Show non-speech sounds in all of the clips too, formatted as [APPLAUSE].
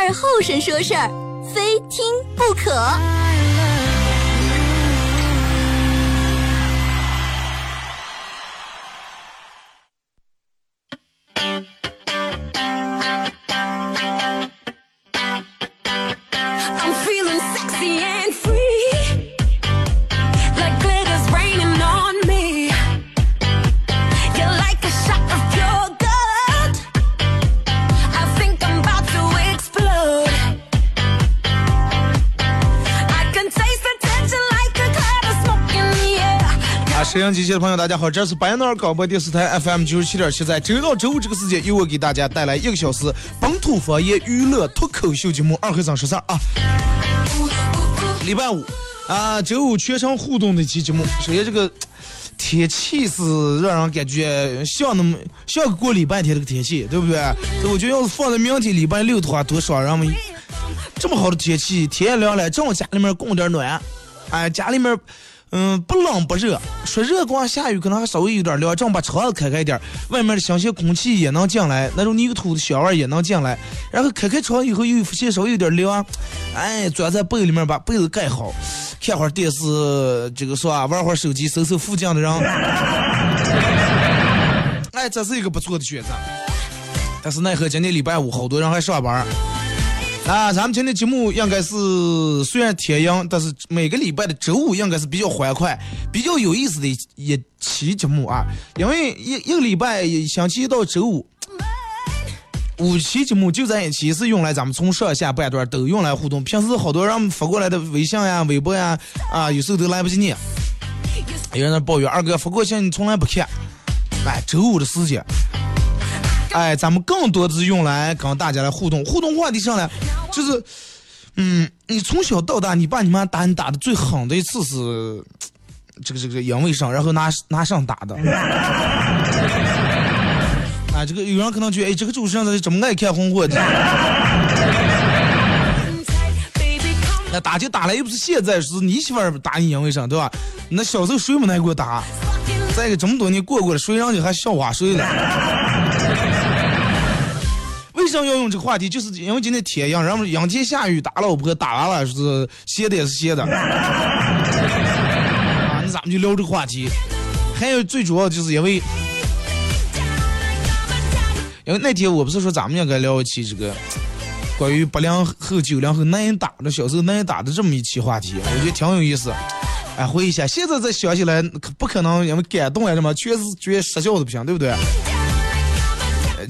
二后生说事儿，非听不可。Air. 啊，沈阳机器的朋友，大家好，这是白淖尔广播电视台 FM 九十七点七，在周一到周五这个时间，由我给大家带来一个小时本土方言娱乐脱口秀节目《二和尚十三》啊。礼拜五啊，周五全程互动的一期节目。首先，这个天气是让人感觉像那么像过礼拜天这个天气，对不对？我觉得要是放在明天礼拜六的话，多爽！让我们这么好的天气，天也凉了，正好家里面供点暖，哎，家里面。嗯，不冷不热，说热光下雨可能还稍微有点凉，正把窗子开开点，外面的新鲜空气也能进来，那种泥土的香味也能进来。然后开开窗以后又发现稍微有点凉，哎，钻在被里面把被子盖好，看会儿电视，这个说啊，玩会儿手机，搜搜附近的人。[LAUGHS] 哎，这是一个不错的选择。但是奈何今天礼拜五，好多人还上班。啊，咱们今天节目应该是虽然天阴，但是每个礼拜的周五应该是比较欢快、比较有意思的一一期节目啊。因为一一个礼拜星期一到周五，五期节目就在一起，是用来咱们从上下半段都用来互动。平时好多人发过来的微信呀、微博呀，啊，有时候都来不及念。有人在抱怨二哥发过信你从来不看，哎，周五的时间。哎，咱们更多的是用来跟大家来互动，互动话题上来，就是，嗯，你从小到大，你爸你妈打你打的最狠的一次是，这个这个因为上，然后拿拿上打的。啊，这个有人可能觉得，哎，这个主持人怎么爱看红火的？[LAUGHS] 那打就打了，又不是现在，是你媳妇儿打你因为上，对吧？那小时候谁没挨过打？再一个这么多年过过了，谁让你还笑话谁了？正要用这个话题？就是因为今天天阳，然后阴天下雨，打老婆打完了，是歇的也是歇的。[LAUGHS] 啊，那咱们就聊这个话题。还有最主要就是因为，因为那天我不是说咱们应该聊一期这个关于八零后、九零后男人打的小时候男人打的这么一期话题，我觉得挺有意思。哎，回忆一下，现在再想起来，可不可能因为感动啊什么，确实觉得失笑的不行，对不对？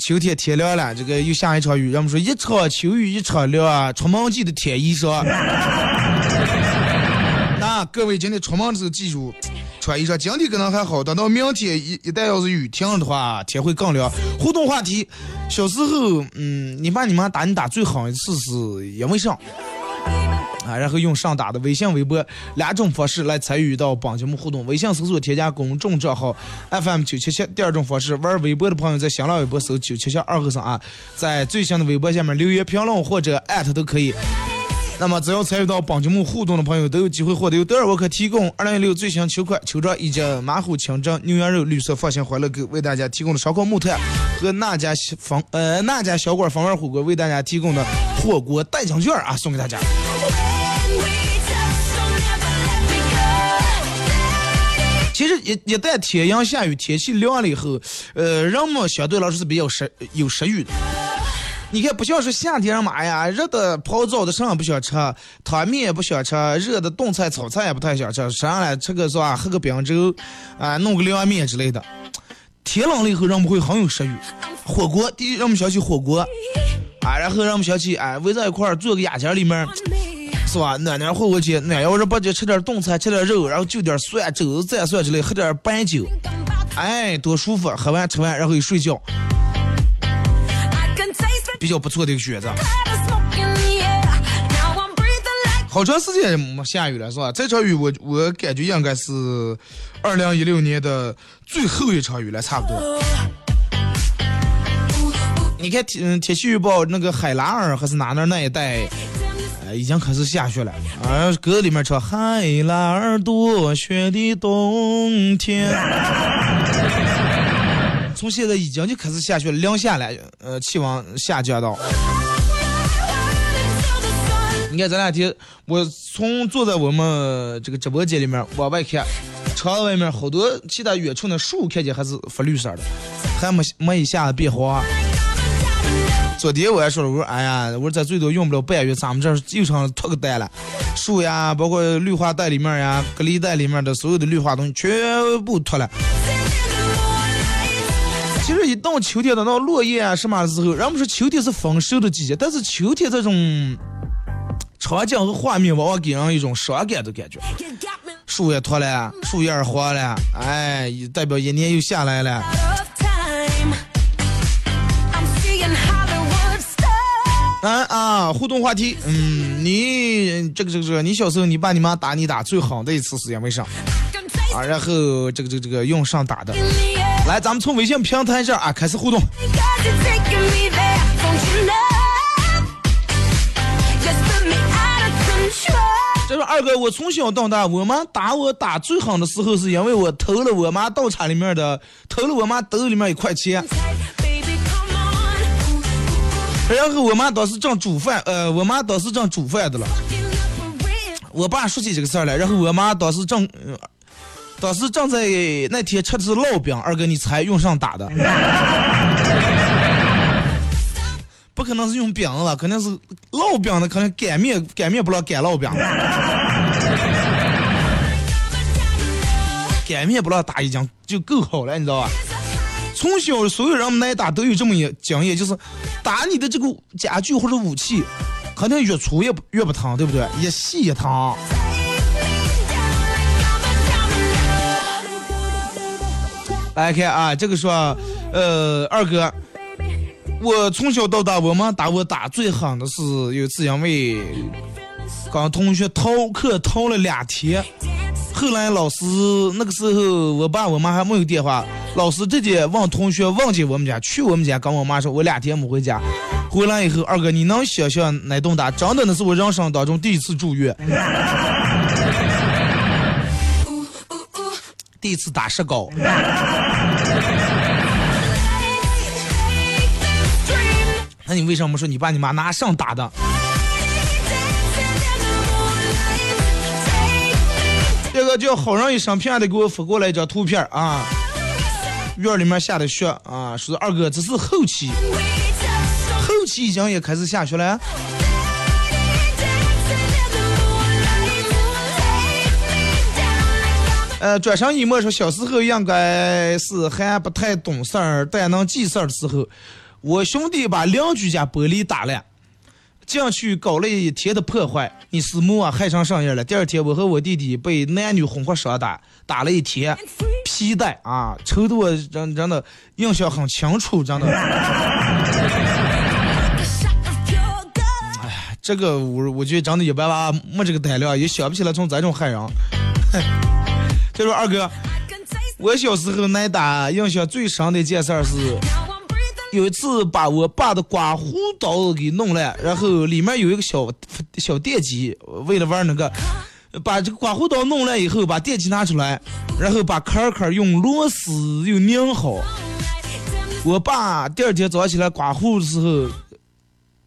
秋天天凉了，这个又下一场雨，人们说一场秋雨一场凉啊，出门记得添衣裳。[LAUGHS] 那各位今天出门的时候记住穿衣裳，今天可能还好，等到明天一一旦要是雨停了的话，天会更凉。互动话题，小时候，嗯，你爸你妈打你打最狠一次是因为啥？啊，然后用上打的微信、微博两种方式来参与到本节目互动。微信搜索添加公众账号 FM 九七七。第二种方式，玩微博的朋友在新浪微博搜九七七二和尚啊，在最新的微博下面留言评论或者艾特都可以。那么，只要参与到本节目互动的朋友，都有机会获得由德尔沃克提供二零一六最新秋款秋装以及马虎清蒸牛羊肉绿色放心欢乐购为大家提供的烧烤木炭和那家方呃那家小馆方味火锅为大家提供的火锅代金券啊，送给大家。其实一一旦天阴下雨，天气凉了以后，呃，人们相对来说是比较食有食欲的。你看，不像是夏天人嘛，哎呀，热的泡澡的啥也不想吃，汤面也不想吃，热的冻菜炒菜也不太想吃，上来吃个是吧，喝个冰粥，啊、弄个凉面之类的。天冷了以后，人们会很有食欲。火锅，第一让我们想起火锅，啊，然后让我们想起哎，围在一块儿做个雅间里面，是吧？暖暖和和去，暖要是不就吃点冻菜，吃点肉，然后就点蒜、肘子、蘸蒜之类，喝点白酒，哎，多舒服！喝完吃完，然后一睡觉，比较不错的一个选择。好长时间没下雨了，是吧？这场雨我我感觉应该是二零一六年的最后一场雨了，差不多。你看天天气预报，那个海拉尔还是哪哪那一带，已经开始下雪了。啊，歌里面唱海拉尔多雪的冬天，[LAUGHS] 从现在已经就开始下雪了，零下了，呃，气温下降到。你看这两天，我从坐在我们这个直播间里面往外看，窗外面好多其他远处的树看见还是发绿色的，还没没一下子变黄。昨天我还说了，我说哎呀，我说这最多用不了半月，咱们这又成脱个带了，树呀，包括绿化带里面呀、隔离带里面的所有的绿化东西全部脱了。其实一到秋天，等到落叶啊什么的时候，人们说秋天是丰收的季节，但是秋天这种场景和画面往往给人一种伤感的感觉。树也脱了，树叶黄了，哎，代表一年又下来了。啊啊！互动话题，嗯，你这个这个这个，你小时候你爸你妈打你打最狠的一次是因为啥啊？然后这个这个这个用上打的，来，咱们从微信平台这儿啊开始互动。这说二哥，我从小到大，我妈打我打最狠的时候，是因为我偷了我妈稻场里面的，偷了我妈兜里面一块钱，然后我妈当时正煮饭，呃，我妈当时正煮饭的了。我爸说起这个事儿来，然后我妈当时正，当时正在那天吃的是烙饼，二哥你猜用上打的？不可能是用饼了，肯定是烙饼的，可能擀面擀面不知道擀烙饼，擀面不知道打已经就够好了，你知道吧？从小所有人挨打都有这么一经验，就是打你的这个家具或者武器，肯定越粗越不越不疼，对不对？越细越疼。来看啊，这个说，呃，二哥，我从小到大，我妈打我打最狠的是有一次因为跟同学逃课逃了两天，后来老师那个时候我爸我妈还没有电话，老师直接问同学忘记我们家，去我们家跟我妈说，我两天没回家，回来以后，二哥你能想象哪栋大？真的那是我人生当中第一次住院，第一次打石膏。那你为什么说你爸你妈拿上打的？这个叫好人一生平安的给我发过来一张图片啊，院里面下的雪啊，说二哥这是后期，后期已经也开始下雪了。呃，转身一摸说，小时候应该是还不太懂事儿，但能记事儿的时候，我兄弟把邻居家玻璃打进去搞了一天的破坏，你师母啊害成上样了。第二天，我和我弟弟被男女混合双打，打了一天，皮带啊，抽的我真真的印象很清楚，真的。哎这个我我觉得真的一般吧，没这个胆量，也想不起来从这种害人。就说二哥，我小时候挨打印象最深的一件事儿是，有一次把我爸的刮胡刀给弄烂，然后里面有一个小小电机，为了玩那个，把这个刮胡刀弄烂以后，把电机拿出来，然后把壳壳用螺丝又拧好。我爸第二天早上起来刮胡的时候，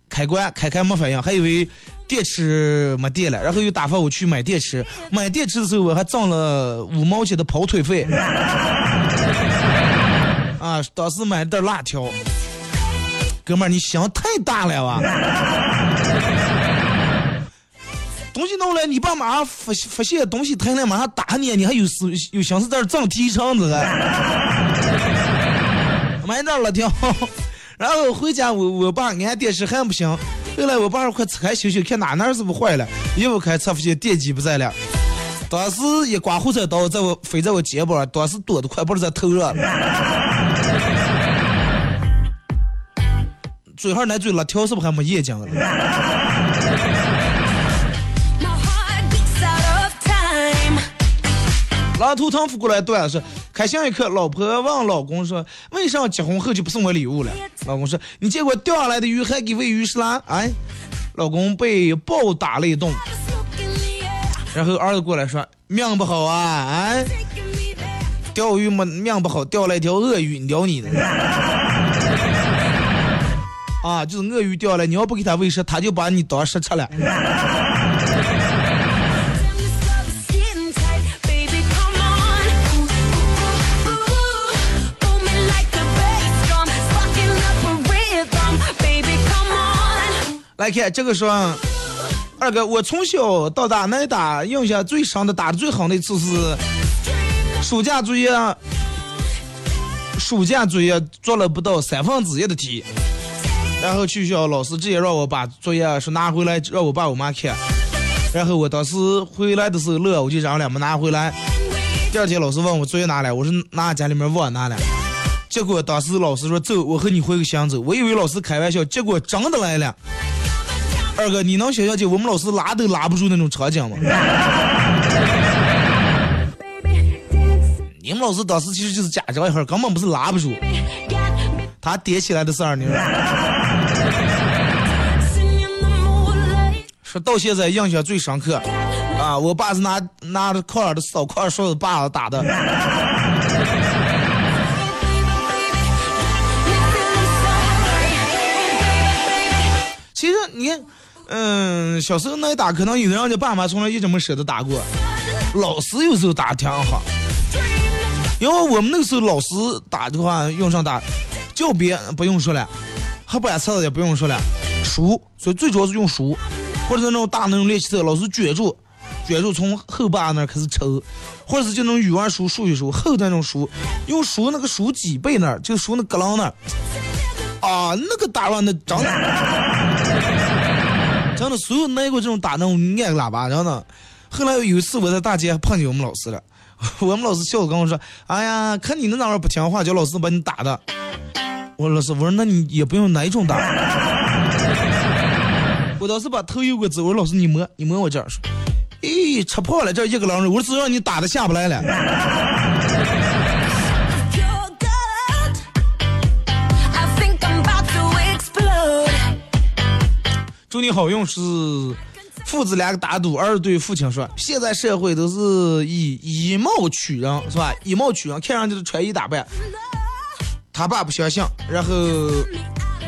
开关开开没反应，还以为电池没电了，然后又打发我去买电池。买电池的时候，我还挣了五毛钱的跑腿费。啊，当时买袋辣条，哥们儿，你想太大了哇！[LAUGHS] 东西弄来，你爸马上发发现东西太了，马上打你，你还有思有心思在这挣提成子啊？买袋辣条，然后回家我我爸按电视还不行，后来我爸说快拆开修修，看哪哪是不坏了，一不开才发现电机不在了。当时一刮胡菜刀在我飞在我肩膀，当时躲得快不是在头上了。嘴上那嘴辣条是不是还没咽进？拉头汤夫过来段了，说开心一刻老婆问老公说：「为啥结婚后就不送我礼物了？」老公说：「你见过钓下来的鱼还给喂鱼食啦？」哎，老公被暴打了一顿。然后儿子过来说：「命不好啊。」哎，钓鱼么命不好，钓了一条鳄鱼，你咬你的。啊，就是鳄鱼掉了，你要不给它喂食，它就把你当食吃了。来看这个说，二哥，我从小到大挨打印象最深的、打的最狠的一次是暑假作业，暑假作业做了不到三分之一的题。然后去学校，老师直接让我把作业说拿回来，让我爸我妈看。然后我当时回来的时候乐，我就嚷了没拿回来。第二天老师问我作业拿来，我说拿家里面忘拿了。结果当时老师说走，我和你回个乡走。我以为老师开玩笑，结果真的来了。二哥，你能想象起我们老师拉都拉不住那种场景吗？你们老师当时其实就是假装一下，根本不是拉不住，他叠起来的事儿你。说到现在印象最深刻啊！我爸是拿拿着块儿的扫块刷子把子打的。其实你看，嗯，小时候挨打，可能有的人家爸妈从来一直没舍得打过，老师有时候打挺好。因为我们那个时候老师打的话，用上打，教鞭不用说了，黑板擦也不用说了，书，所以最主要是用书，或者是那种大那种练习册，老师卷住，卷住从后把那儿开始抽，或者是就那种语文书、数学书厚的那种书，用书那个书脊背那儿，就书那格楞那儿，啊，那个打完的真的，真的，所有挨过这种打那种按喇叭，然后呢，后来有一次我在大街碰见我们老师了。我们老师笑着跟我说：“哎呀，看你那哪儿不听话，叫老师把你打的。”我说：“老师，我说那你也不用哪一种打。”我当时把头悠过走，我说：“老师，你摸，你摸我这儿。”说：“咦，吃破了这一个狼人。”我说：“只让你打的下不来了。”祝你好运是。父子两个打赌，儿子对父亲说：“现在社会都是以以貌取人，是吧？以貌取人，看上去的穿衣打扮。”他爸不相信，然后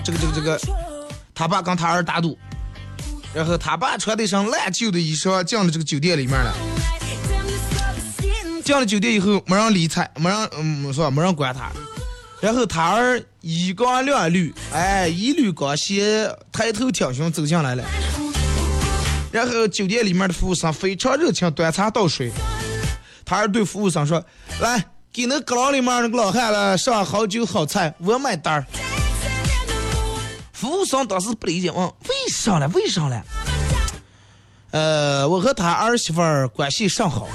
这个这个这个，他爸跟他儿打赌，然后他爸穿的一身烂旧的衣裳进了这个酒店里面了。进了酒店以后，没人理睬，没人嗯是吧？没人管他。然后他儿衣光亮绿，哎，一缕光线，抬头挺胸走进来了。然后酒店里面的服务生非常热情，端茶倒水。他儿对服务生说：“来，给那阁楼里面那个老汉了上好酒好菜，我买单儿。”服务生当时不理解，问：“为啥了？为啥了？”呃，我和他儿媳妇儿关系甚好。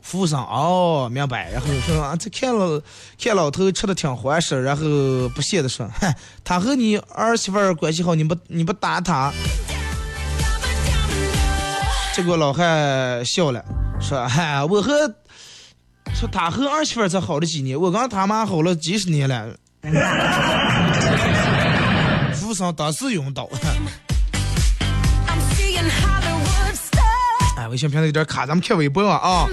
服务生哦，明白。然后说：“啊这看了看老头吃的挺欢实。”然后不屑的说：“哼，[LAUGHS] 他和你儿媳妇儿关系好，你不你不打他？”结果老汉笑了，说：“嗨，我和说他和儿媳妇才好了几年，我跟他妈好了几十年了。”服务生当时晕倒。哎，微信平台有点卡，咱们看微博啊。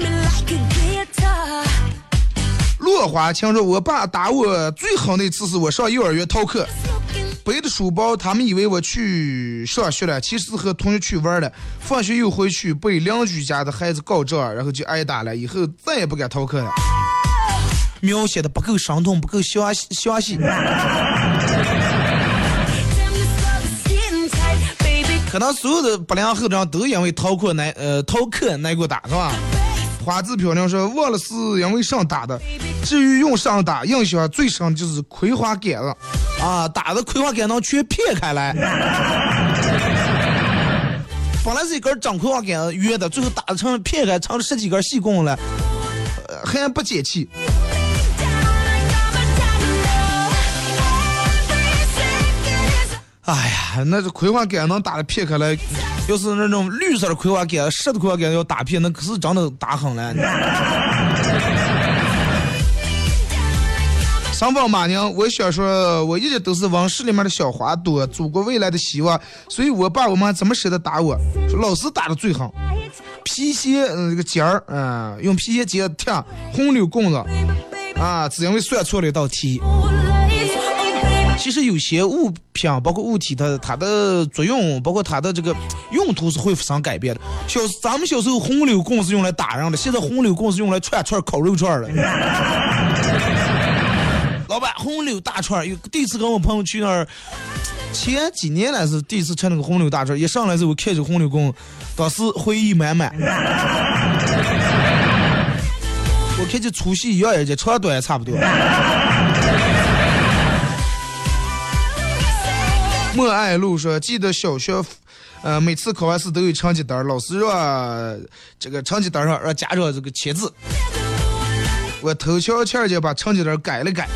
落花听说我爸打我最狠的一次是我上幼儿园逃课。背着书包，他们以为我去上学了，其实是和同学去玩了。放学又回去，被邻居家的孩子告状，然后就挨打了。以后再也不敢逃课了。描写的不够生动，不够详详细。可能所有的不良后人都因为逃课挨呃逃课挨过打，是吧？花字漂亮说忘了是因为上打的。至于用上打，印象最深就是葵花杆了，啊，打的葵花杆能全撇开来。[LAUGHS] 本来是一根长葵花杆约的，最后打成撇开，成了十几根细棍了，还不解气。哎呀那这葵花杆能打的片开来要是那种绿色的葵花杆湿的葵花杆要打片那可是真的打狠了三宝 [LAUGHS] 马娘我想说我一直都是王室里面的小花朵祖国未来的希望所以我爸我妈怎么舍得打我？老师打的最狠。皮鞋那个尖儿嗯用皮鞋尖踢红柳棍子啊只因为算错了一道题。其实有些物品，包括物体它它的作用，包括它的这个用途是会发生改变的。小咱们小时候红柳棍是用来打人的，现在红柳棍是用来串串烤肉串的。老板，红柳大串，有第一次跟我朋友去那儿，前几年来是第一次吃那个红柳大串，一上来之后看着红柳棍，当时回忆满满。我看这粗细一样也，这长短也差不多。莫爱路说，记得小学，呃，每次考完试都有成绩单，老师让这个成绩单上让家长这个签字。我偷悄悄就把成绩单改了改，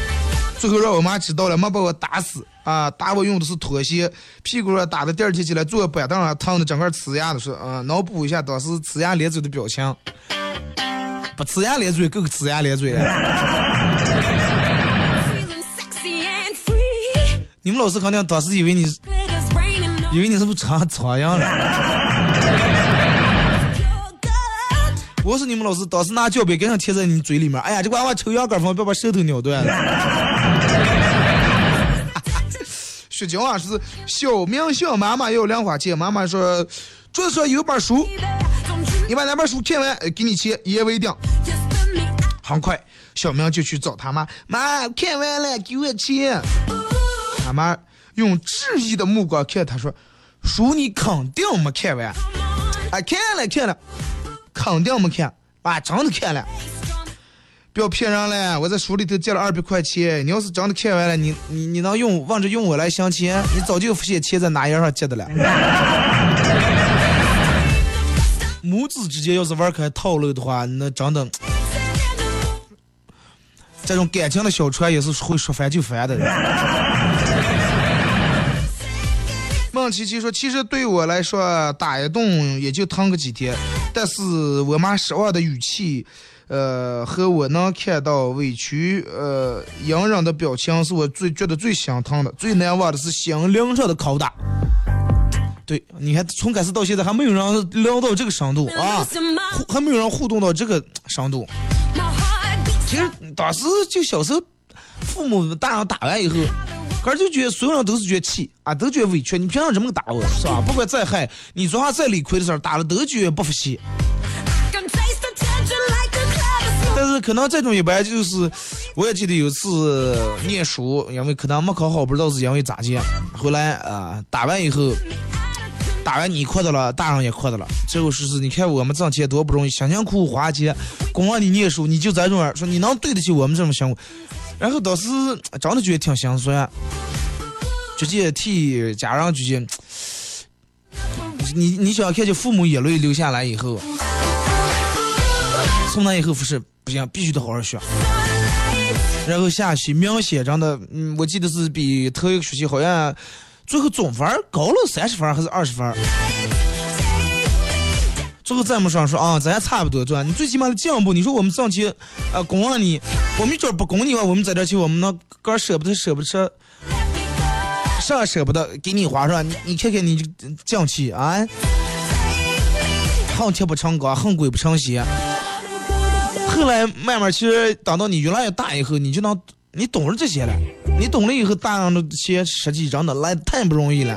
最后让我妈知道了，没把我打死啊！打我用的是拖鞋，屁股上打的，第二天起来坐板凳上疼的整个呲牙的，说啊，脑补一下当时呲牙咧嘴的表情，不呲牙咧嘴够呲牙咧嘴了。你们老师肯定当时以为你 Glitters raining on 以为你是不是长苍蝇了？我是你们老师，当时拿胶笔给上贴在你嘴里面。哎呀，这娃娃抽羊杆风，别把舌头咬断了。雪娇啊，是小明小妈妈要零花钱，妈妈说桌子上有本书，你把那本书看完，给你钱，一言为定。很快，小明就去找他妈，妈，看完了，给我钱。他妈用质疑的目光看他说，书你肯定没看完。啊，看了看了，肯定没看，啊，真的看了。不要骗人了，我在书里头借了二百块钱，你要是真的看完了，你你你能用望着用我来相亲，你早就发现钱在哪页上借的了。[LAUGHS] 母子之间要是玩开套路的话，那真的，这种感情的小船也是会说翻就翻的。孟琪琪说：“其实对我来说，打一顿也就疼个几天，但是我妈失望的语气，呃，和我能看到委屈、呃隐忍的表情，是我最觉得最心疼的。最难忘的是心灵上的拷打。对，你看从开始到现在还没有人聊到这个深度啊还没有人互动到这个深度。其实当时就小时候，父母大人打完以后，可是就觉得所有人都是觉得气啊，都觉得委屈。你凭啥这么打我，是吧？不管再害，你说话再理亏的事儿，打了都觉得不服气。但是可能这种一般就是，我也记得有次念书，因为可能没考好，不知道是因为咋地，后来啊、打完以后。打完你哭的了，大人也哭的了。最后说是，你看我们挣钱多不容易，辛辛苦苦花钱供让你念书，你就在这儿说你能对得起我们这种辛苦。然后当时真的觉得挺心酸，直接替家人直接，你你想看见父母眼泪流下来以后，从那以后不是不行，必须得好好学。然后下期明显真的，嗯，我记得是比头一个学期好像最后总分高了三十分还是二十分儿。最后再没上说啊，咱也差不多，对吧？你最起码的进步，你说我们上去，呃，供了你，我们这儿不供你话，我们在这去，我们那个儿舍不得舍不得吃，啥舍不得给你花是吧？你你看看你这犟气啊，恨铁不成钢，恨鬼不成鞋。后来慢慢，其实等到你越来越大以后，你就能你懂了这些了。你懂了以后，大量的这些实际真的来得太不容易了。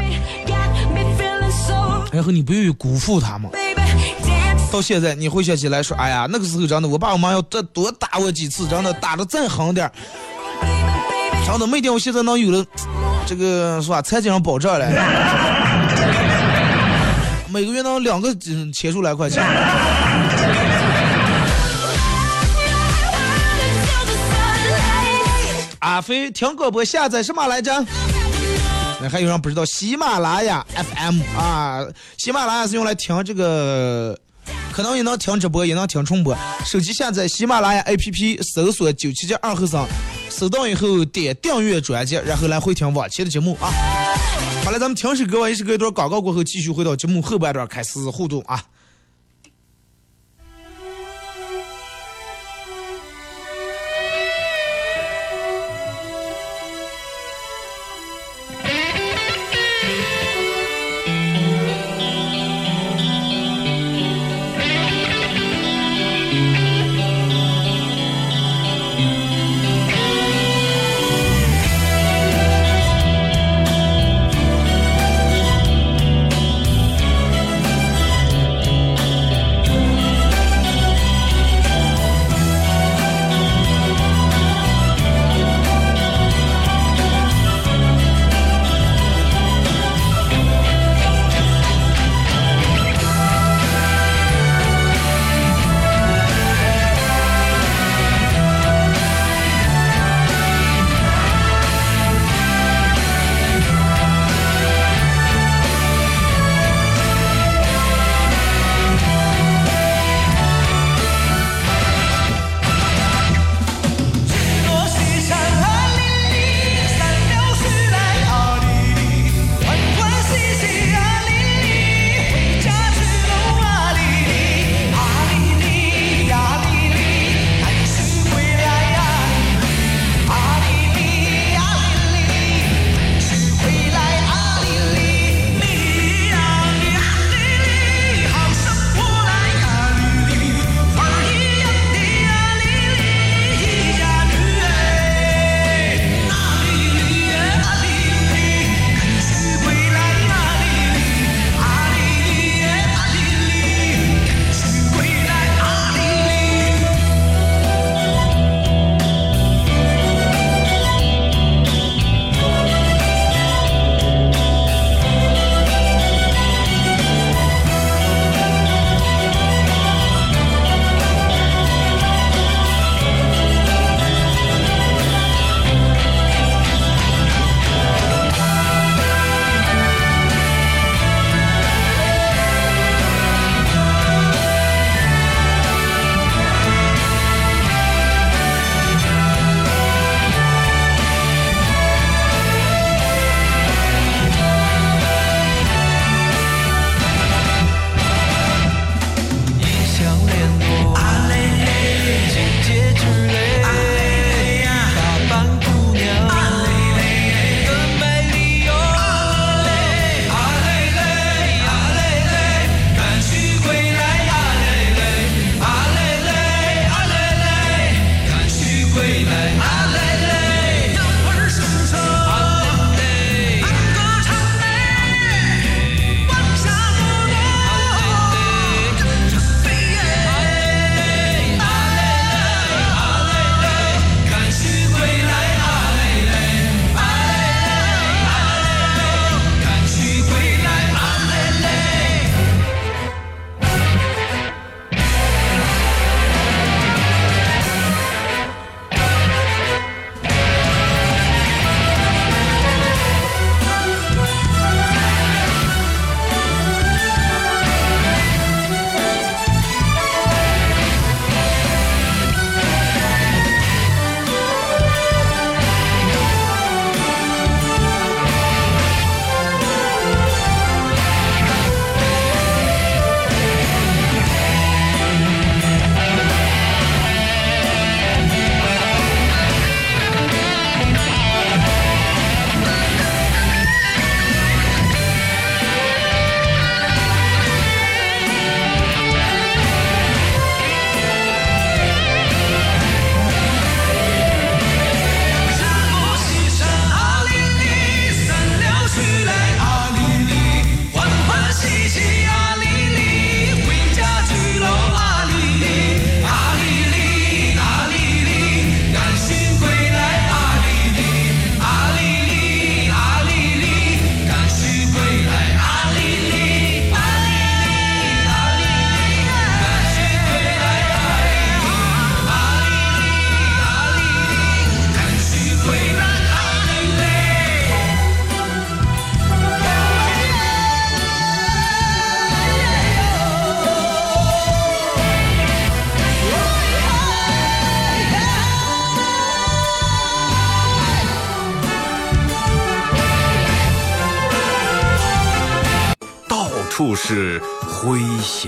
然后你不愿意辜负他们。到现在你回想起来说，哎呀，那个时候真的，我爸我妈要再多打我几次，真的打的再狠点儿，真的没点我现在能有了这个是吧？财经上保障了，每个月能两个嗯千数来块钱。阿飞听广播下载什么来着？那还有人不知道喜马拉雅 FM 啊？喜马拉雅是用来听这个，可能也能听直播，也能听重播。手机下载喜马拉雅 APP，搜索九七七二后生，搜到以后点订阅专辑，然后来回听往期的节目啊。好了，咱们听首歌，完一首歌一段广告过后，继续回到节目后半段开始互动啊。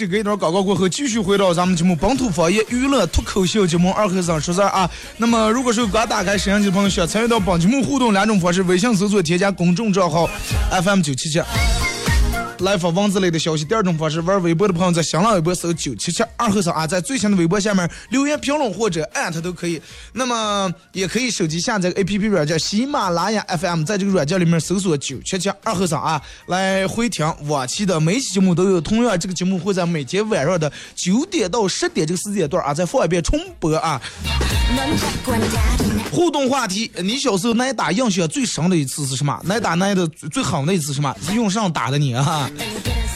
这给，一段广告过后，继续回到咱们节目本土方言娱乐脱口秀节目二和尚说事儿啊。那么，如果是刚打开摄像机的朋友，想参与到本节目互动两种方式：微信搜索添加公众账号 FM 九七七。来发文字类的消息。第二种方式，玩微博的朋友在新浪微博搜九七七二号上啊，在最新的微博下面留言评论或者艾特都可以。那么也可以手机下载 APP 软件喜马拉雅 FM，在这个软件里面搜索九七七二号上啊，来回听往期的每期节目都有。同样，这个节目会在每天晚上的九点到十点这个时间段啊，再放一遍重播啊。互动话题：你小时候挨打印象最深的一次是什么？挨打挨的最狠的一次是什么？用上打的你啊？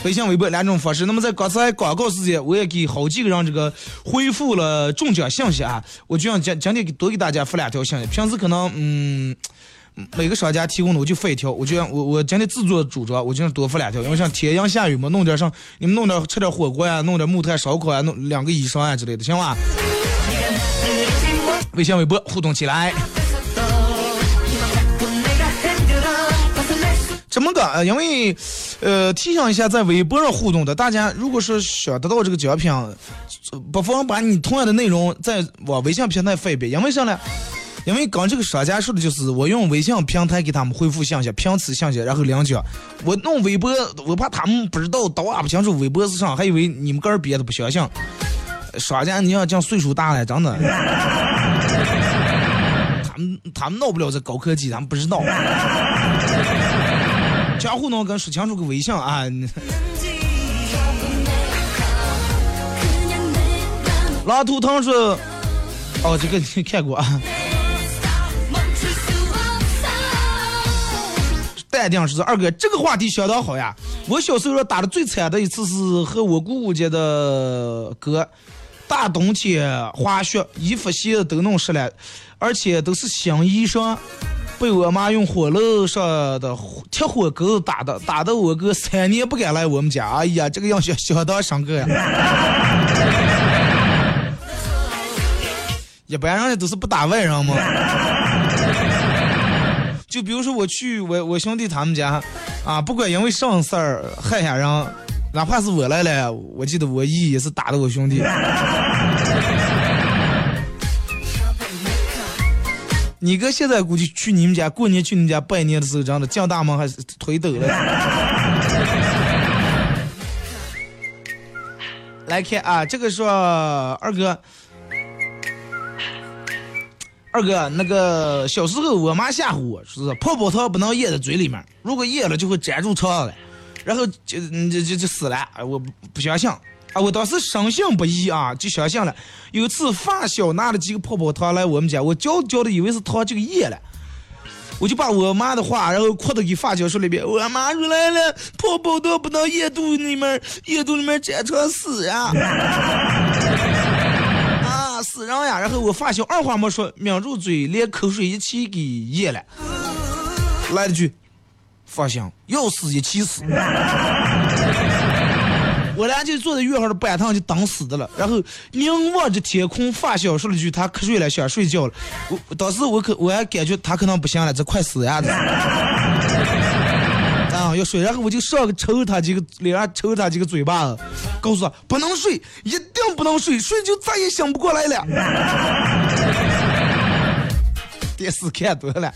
微信、微博两种方式。那么在刚才广告时间，我也给好几个人这个回复了中奖信息啊。我就想今今天多给大家发两条信息。平时可能嗯。每个商家提供的我就发一条，我就我我今天自作主张，我就想多发两条，因为像天阳下雨嘛，弄点上你们弄点吃点火锅呀，弄点木炭烧烤呀，弄两个衣裳啊之类的，行吧？微信、微博互动起来。怎么个，呃因为，呃，提醒一下在微博上互动的大家，如果说想得到这个奖品，不妨把你同样的内容在往微信平台发一遍，因为啥呢？因为刚这个商家说的就是我用微信平台给他们回复信息，凭此信息然后领奖。我弄微博，我怕他们不知道，都啊不清楚微博是啥，还以为你们个儿别的不相信。商家，你要讲岁数大了，真的。他们他们闹不了这高科技，他们不知道。全糊弄跟说清楚个微信啊拉图腾是哦这个你看过啊淡定是二哥这个话题相当好呀我小时候打的最惨的一次是和我姑姑家的哥大冬天滑雪衣服鞋子都弄湿了而且都是新衣裳被我妈用火炉上的铁火钩打的，打的我哥三年不敢来我们家。哎呀，这个印象相当深刻呀。一般人家都是不打外人嘛。就比如说我去我我兄弟他们家，啊，不管因为什么事儿害下人，哪怕是我来了，我记得我姨也是打的我兄弟。你哥现在估计去你们家过年去你们家拜年的时候，真的进大门还是腿抖了。来看啊，这个说二哥。二哥，那个小时候我妈吓唬我，说是泡泡糖不能咽在嘴里面，如果咽了就会粘住肠子了，然后就就就就死了。我不相信啊，我当时深信不疑啊，就相信了。有次发小拿了几个泡泡糖来我们家，我嚼着嚼的以为是糖，就给咽了。我就把我妈的话，然后扩的给发小说了一遍。我妈说来了，泡泡糖不能咽肚里面，咽肚里面粘成死呀。[LAUGHS] 啊，死人呀！然后我发小二话没说，抿住嘴，连口水一起给咽了。来了句：“放心，要死一起死。”我俩就坐在院后的板凳上就等死的了，然后凝望着天空，发小说了句：“他瞌睡了，想睡觉了。我”当时我可我还感觉他可能不行了，这快死呀！这啊，要睡，然后我就上去抽他几个脸上抽他几个嘴巴子，告诉他不能睡，一定不能睡，睡就再也醒不过来了。[LAUGHS] 电视看多了。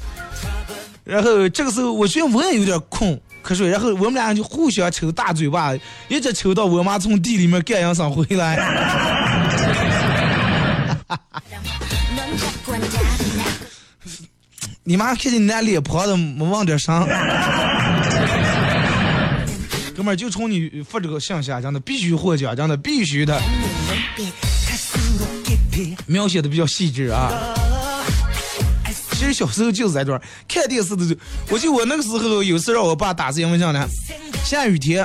然后这个时候，我觉得我也有点困瞌睡，然后我们俩就互相抽大嘴巴，一直抽到我妈从地里面干洋桑回来。[LAUGHS] 你妈看见你那脸庞的没忘点啥？[LAUGHS] 哥们儿就冲你发这个信息，真的必须获奖，真的必须的，描写的比较细致啊。其实小时候就是在这儿看电视的时候，我记得我那个时候有次让我爸打字因为这样的，下雨天，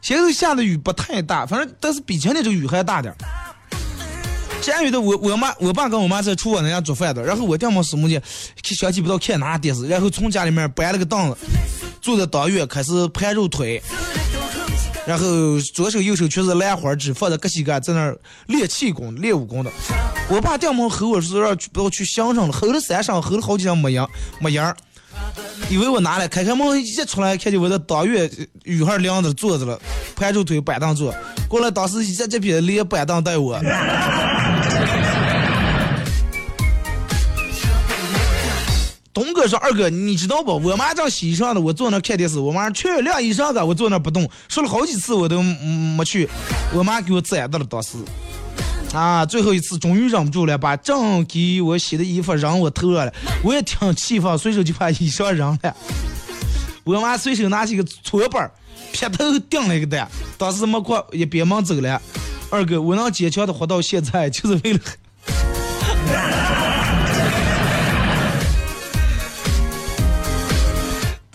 现在下的雨不太大，反正但是比前天这个雨还大点儿。下雨的我我妈我爸跟我妈在厨房那家做饭的，然后我爹没什么的，想起不到看哪电视，然后从家里面搬了个凳子，坐在当院开始盘肉腿，然后左手右手全是兰花指，放在各膝盖在那儿练气功练武功的。我爸掉毛吼我说让去不要去相声了，吼了三声，吼了好几声没影没样儿。以为我拿来，开开门一出来，看见我在当院雨还凉着坐着了，盘着腿板凳坐。过来当时一在这边连板凳带我。东哥说：“二哥，你知道不？我妈正洗衣裳呢，我坐那看电视。我妈去晾衣裳的，我坐那不动。说了好几次，我都没去。我妈给我攒到了当时。啊，最后一次终于忍不住了，把正给我洗的衣服扔我头上了。我也挺气愤，随手就把衣裳扔了。我妈随手拿起个搓板儿，劈头顶了一个蛋。当时没过，也别忙走了。二哥，我能坚强的活到现在，就是为了。”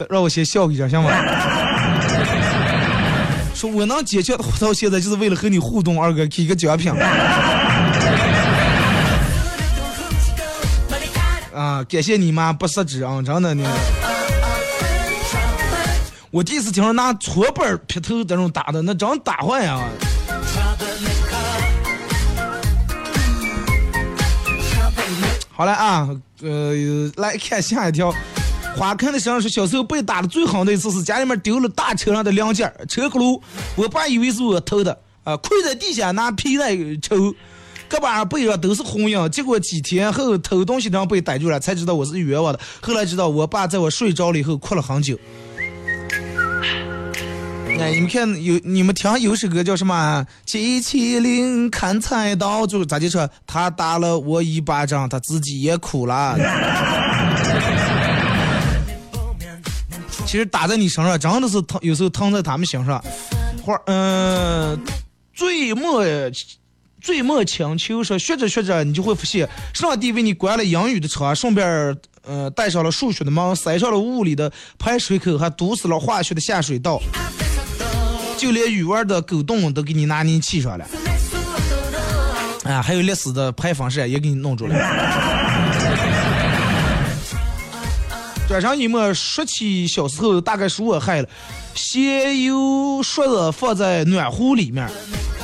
让我先笑一下，行吗？[LAUGHS] 说我能解决的活到现在，就是为了和你互动，二哥给个奖品。啊，感谢你妈不识纸啊，真的你。我第一次听说拿搓板劈头这种打的，那真打坏呀。好了啊，呃，来看下一条。花看的时候说，小时候被打的最狠的一次是家里面丢了大车上的零件，车轱辘，我爸以为是我偷的，啊，跪在地下拿皮带抽，胳膊上背上都是红印，结果几天后偷东西的人被逮住了，才知道我是冤枉的。后来知道我爸在我睡着了以后哭了很久。哎，你们看有你们听有首歌叫什么？机器灵砍菜刀，就咋就说他打了我一巴掌，他自己也哭了。其实打在你身上，真的是疼，有时候疼在他们心上。或嗯，最末最末请求说，学着学着，你就会发现，上帝为你关了英语的窗，顺便呃带上了数学的门，塞上了物理的排水口，还堵死了化学的下水道，就连语文的狗洞都给你拿捏气上了。啊，还有历史的排风扇也给你弄住了。转身一摸，说起小时候，大概是我害了，先油刷子放在暖壶里面，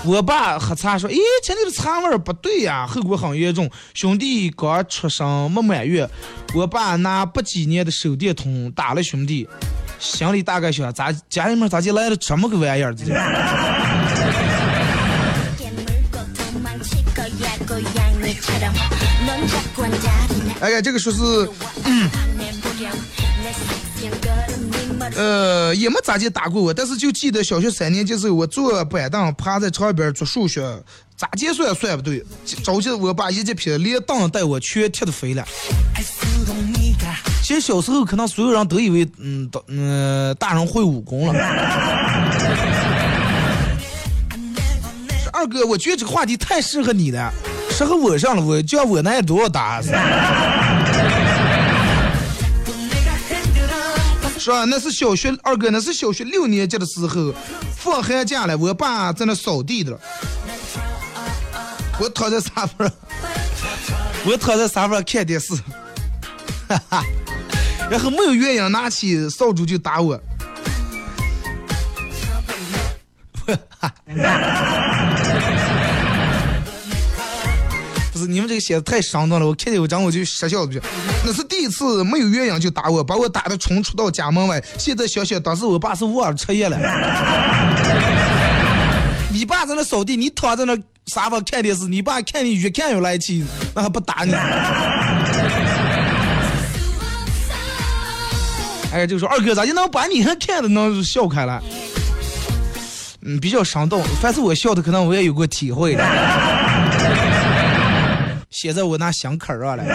我爸喝茶说：“咦，今天的茶味不对呀，后果很严重。”兄弟刚出生没满月，我爸拿不几年的手电筒打了兄弟，心里大概想：咋家里面咋就来了这么个玩意儿？哎，这个说是，嗯。呃，也没咋地打过我，但是就记得小学三年级时候，我坐板凳趴在床边做数学，咋计算算不对，着急我把一记劈，连凳带我全踢得飞了。其实小时候可能所有人都以为，嗯，大嗯，大人会武功了。[LAUGHS] 二哥，我觉得这个话题太适合你了，适合我上了，我就像我那也多少打。[LAUGHS] 说那是小学二哥，那是小学六年级的时候，放寒假了，我爸在那扫地的，我躺在沙发上，我躺在沙发上看电视，哈哈，然后没有原因拿起扫帚就打我，哈哈。不是你们这个写的太生动了，我看见我讲我就失笑去。那是第一次没有原因就打我，把我打的冲出到家门外。现在想想，当时我爸是忘了彻夜了。[LAUGHS] 你爸在那扫地，你躺在那沙发看电视，你爸看你越看越来气，那还不打你？[LAUGHS] 哎，就说二哥咋就能把你还看的能笑开了？嗯，比较生动。凡是我笑的，可能我也有过体会的。写在我那心坎儿上了。[LAUGHS]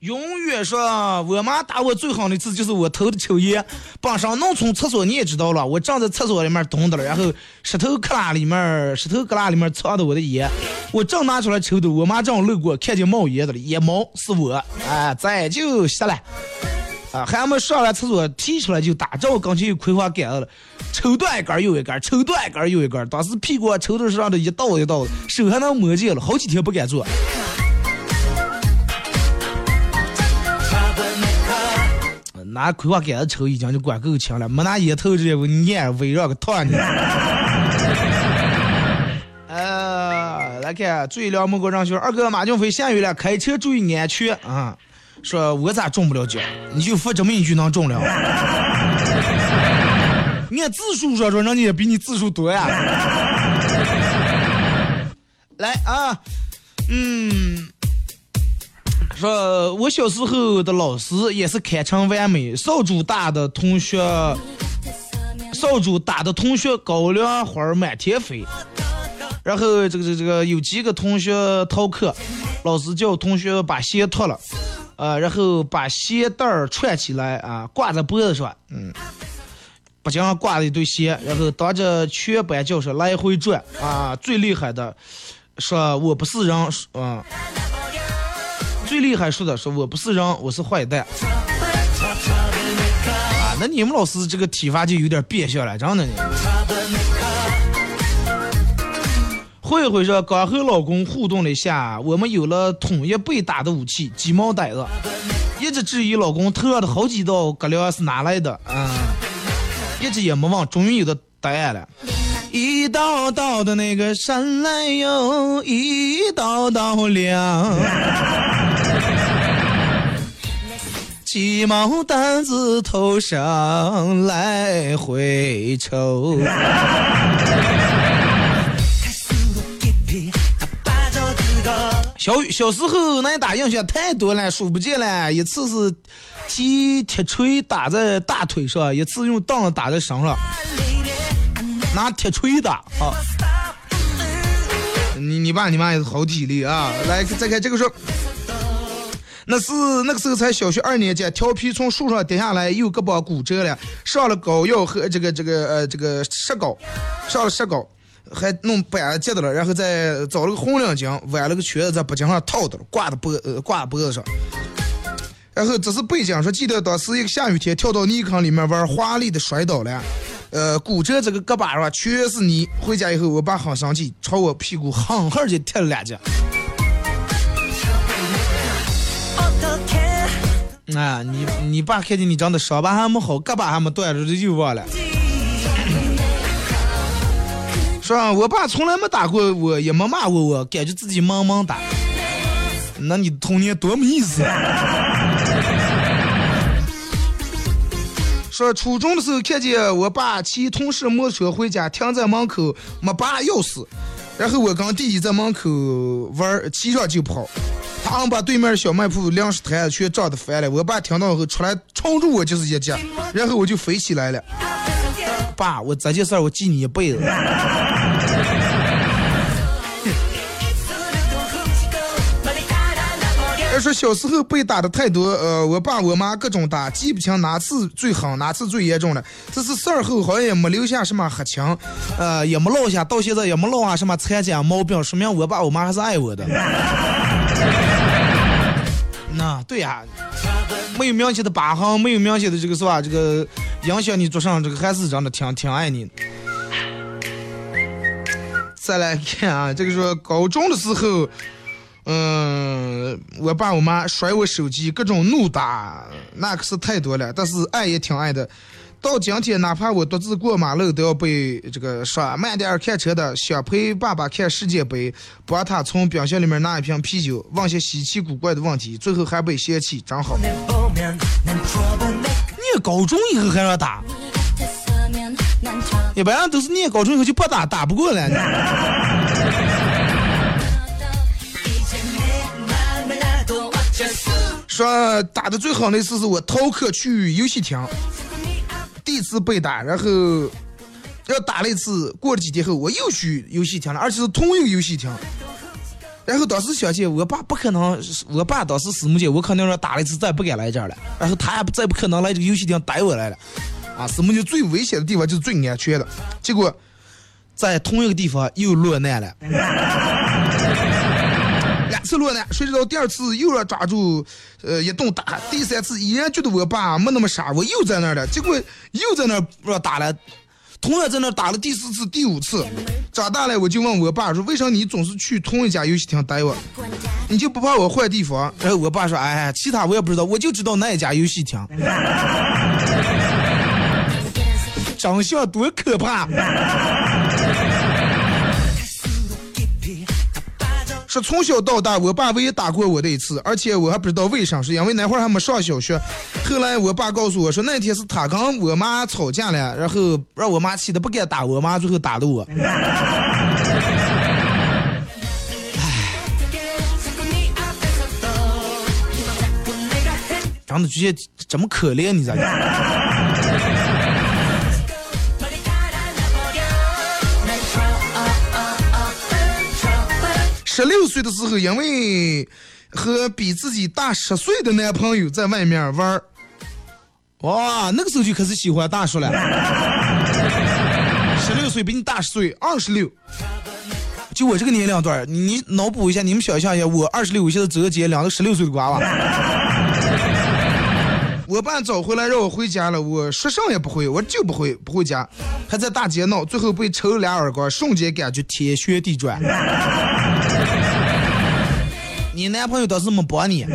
永远说，我妈打我最狠的一次就是我偷的抽烟，本上农村厕所你也知道了，我站在厕所里面蹲着了，然后石头旮旯里面，石头旮旯里面藏的我的烟，[LAUGHS] 我正拿出来抽的，我妈正路过，看见冒烟的了，烟冒是我，哎，这就下来，啊，还没上完厕所提出来就打，这我刚去葵花杆子了，抽断一根又一根，抽断一根又一根，当时屁股抽的上的一道一道的，手还能摸见了，好几天不敢做。拿葵花杆子抽已经就管够呛了，没拿烟头直接烟围绕个烫你。[LAUGHS] 呃，来看最撩莫过让说二哥马俊飞下雨了，开车注意安全啊！说我咋中不了奖？你就发这么一句能中了？[LAUGHS] 你看字数说说，人家也比你字数多呀。[LAUGHS] 来啊，嗯。说我小时候的老师也是堪称完美，扫帚打的同学，扫帚打的同学高粱花满天飞。然后这个这个这个有几个同学逃课，老师叫同学把鞋脱了，呃，然后把鞋带儿串起来啊，挂在脖子上，嗯，脖颈上挂了一对鞋，然后当着全班教室来回转啊，最厉害的说我不是人，啊。最厉害说的说我不是人，我是坏蛋。啊，那你们老师这个体罚就有点变相了，真的呢。慧慧说刚和老公互动了一下，我们有了统一被打的武器——鸡毛掸子。一直质疑老公头上的好几道割梁是哪来的，啊，一直也没忘，终于有的答案了。一道道的那个山来哟，一道道凉。鸡毛掸子头上来回抽。小小时候那打印象太多了，数不尽了。一次是踢铁锤打在大腿上，一次用凳子打在身上，拿铁锤打啊！你你爸你妈也是好体力啊！来再看这个说。那是那个时候才小学二年级，调皮从树上跌下来，右胳膊骨折了，上了膏药和这个这个呃这个石膏，上了石膏，还弄板接的了，然后再找了个红领巾，挽了个圈子在脖颈上套的了，挂在脖呃挂脖子上。然后这是背景说，记得当时一个下雨天，跳到泥坑里面玩，华丽的摔倒了，呃骨折这个胳膊上全是泥。回家以后，我爸很生气，朝我屁股狠狠的踢了两脚。啊，你你爸看见你长得伤疤还没好，胳膊还没断，这就忘了。是吧？我爸从来没打过我，也没骂过我，感觉自己萌萌哒。那你童年多没意思。啊说初中的时候看见我爸骑同事摩托车回家，停在门口没拔钥匙，然后我跟弟弟在门口玩，骑上就跑。他们把对面小卖铺粮食摊全撞得翻了，我爸听到后出来冲住我就是一脚，然后我就飞起来了。爸，我这件事我记你一辈子。说小时候被打的太多，呃，我爸我妈各种打，记不清哪次最狠，哪次最严重了。这是事儿后好像也没留下什么黑情，呃，也没落下，到现在也没落下什么残疾毛病，说明我爸我妈还是爱我的。那对呀，没有明显的疤痕，没有明显的这个是吧？这个影响你做上这个还是真的挺挺爱你。再来看啊，这个说高中的时候。嗯，我爸我妈摔我手机，各种怒打，那可是太多了。但是爱也挺爱的。到今天，哪怕我独自过马路，都要被这个说慢点开车的，想陪爸爸看世界杯，帮他从冰箱里面拿一瓶啤酒，问些稀奇古怪的问题，最后还被嫌弃，真好。念高中以后还要打？一般人都是念高中以后就不打，打不过了。说打的最好那次是我逃课去游戏厅，第一次被打，然后要打了一次，过了几天后我又去游戏厅了，而且是同一个游戏厅。然后当时想起我爸不可能，我爸当时私募姐，我肯定说打了一次再不敢来这儿了，然后他也再不可能来这个游戏厅逮我来了。啊，私募姐最危险的地方就是最安全的，结果在同一个地方又落难了。两次落难，谁知道第二次又要抓住，呃，一顿打。第三次依然觉得我爸没那么傻，我又在那儿了，结果又在那儿让打了，同样在那儿打了第四次、第五次。长大了我就问我爸说，为啥你总是去同一家游戏厅待我？你就不怕我换地方？然后我爸说，哎，其他我也不知道，我就知道那一家游戏厅。[LAUGHS] 长相多可怕！从小到大，我爸唯一打过我的一次，而且我还不知道为啥，是因为那会儿还没上小学。后来我爸告诉我说，那天是他跟我妈吵架了，然后让我妈气得不敢打我妈，最后打的我。哎长得觉得这么可怜，你咋十六岁的时候，因为和比自己大十岁的男朋友在外面玩儿，哇，那个时候就开始喜欢大叔了。[LAUGHS] 十六岁比你大十岁，二十六，就我这个年龄段儿，你脑补一下，你们想象一下，我二十六，我现在走个街，两个十六岁的娃娃。[LAUGHS] 我爸找回来让我回家了，我说啥也不会，我就不会不回家，还在大街闹，最后被抽了俩耳光，瞬间感觉天旋地转。你男朋友倒是没帮你。[LAUGHS]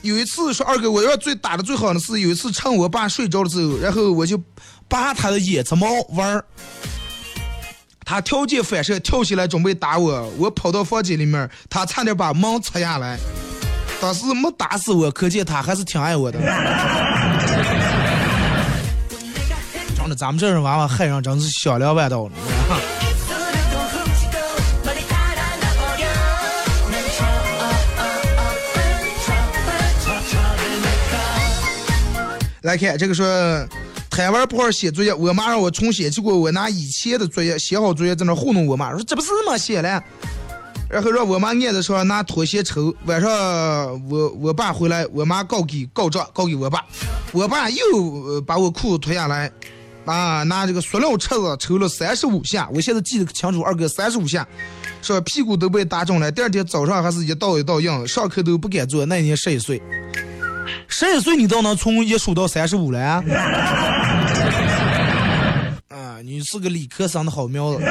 有一次说二哥，我要最打的最好的是有一次趁我爸睡着的时候，然后我就拔他的胭脂毛玩儿，他条件反射跳起来准备打我，我跑到房间里面，他差点把门拆下来。当时没打死我，可见他还是挺爱我的。[LAUGHS] 真的，咱们这种娃娃害人真是小两万道了。来看这个说，贪玩不好写作业，我妈让我重写，结果我拿以前的作业写好作业在那糊弄我妈，说这不是嘛写了。然后让我妈按着说拿拖鞋抽。晚上我我爸回来，我妈告给告状，告给我爸，我爸又把我裤子脱下来，啊拿这个塑料尺子抽了三十五下，我现在记得清楚，二哥三十五下，说屁股都被打肿了。第二天早上还是一道一道硬，上课都不敢坐。那年十一岁，十一岁你都能从一数到三十五了 [LAUGHS] 啊？你是个理科生的好苗子。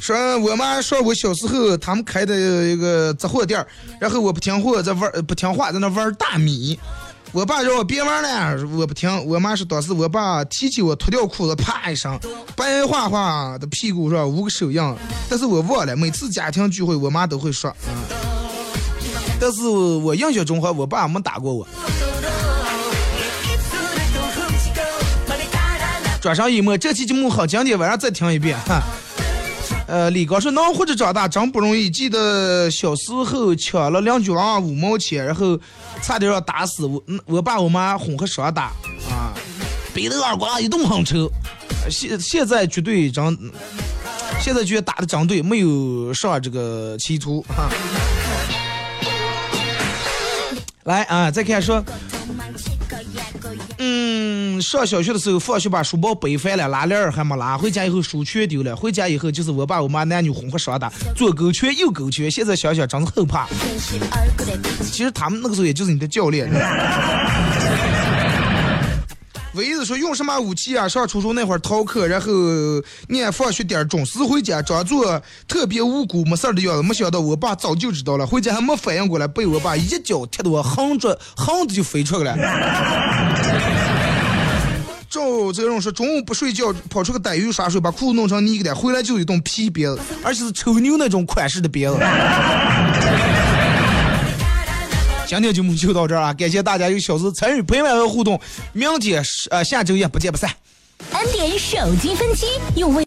说我妈说我小时候他们开的一个杂货店然后我不听话在玩不听话在那玩大米，我爸让我别玩了，我不听。我妈说当时我爸提起我脱掉裤子，啪一声，白花花的屁股上五个手印，但是我忘了。每次家庭聚会，我妈都会说，嗯。但是我印象中，和我爸没打过我。转上一幕，这期节目好经典，晚上再听一遍哈。呃，李刚说能活着长大真不容易。记得小时候抢了邻居娃五毛钱，然后差点要打死我，我爸我妈哄和耍打啊，背的耳光一顿狠抽。现现在绝对真，现在觉得打的真对，没有上这个歧途哈。来啊，再看说。嗯，上小学的时候，放学把书包背反了，拉链儿还没拉，回家以后书全丢了。回家以后就是我爸我妈男女混合双打，左勾拳右勾拳。现在想想真是后怕。[LAUGHS] 其实他们那个时候也就是你的教练。[LAUGHS] 唯一的说用什么武器啊？上初中那会儿逃课，然后念放学点儿准时回家，装作特别无辜没事儿的样子。没想到我爸早就知道了，回家还没反应过来，被我爸一脚踢得我横着横着就飞出去了。赵泽荣说中午不睡觉，跑出个逮鱼耍水，把裤子弄成泥给他，回来就一顿皮鞭子，而且是丑牛那种款式的鞭子。[LAUGHS] 今天节目就到这儿啊！感谢大家有小时参与陪伴和互动，明天呃下周一不见不散。恩典手机分期用为。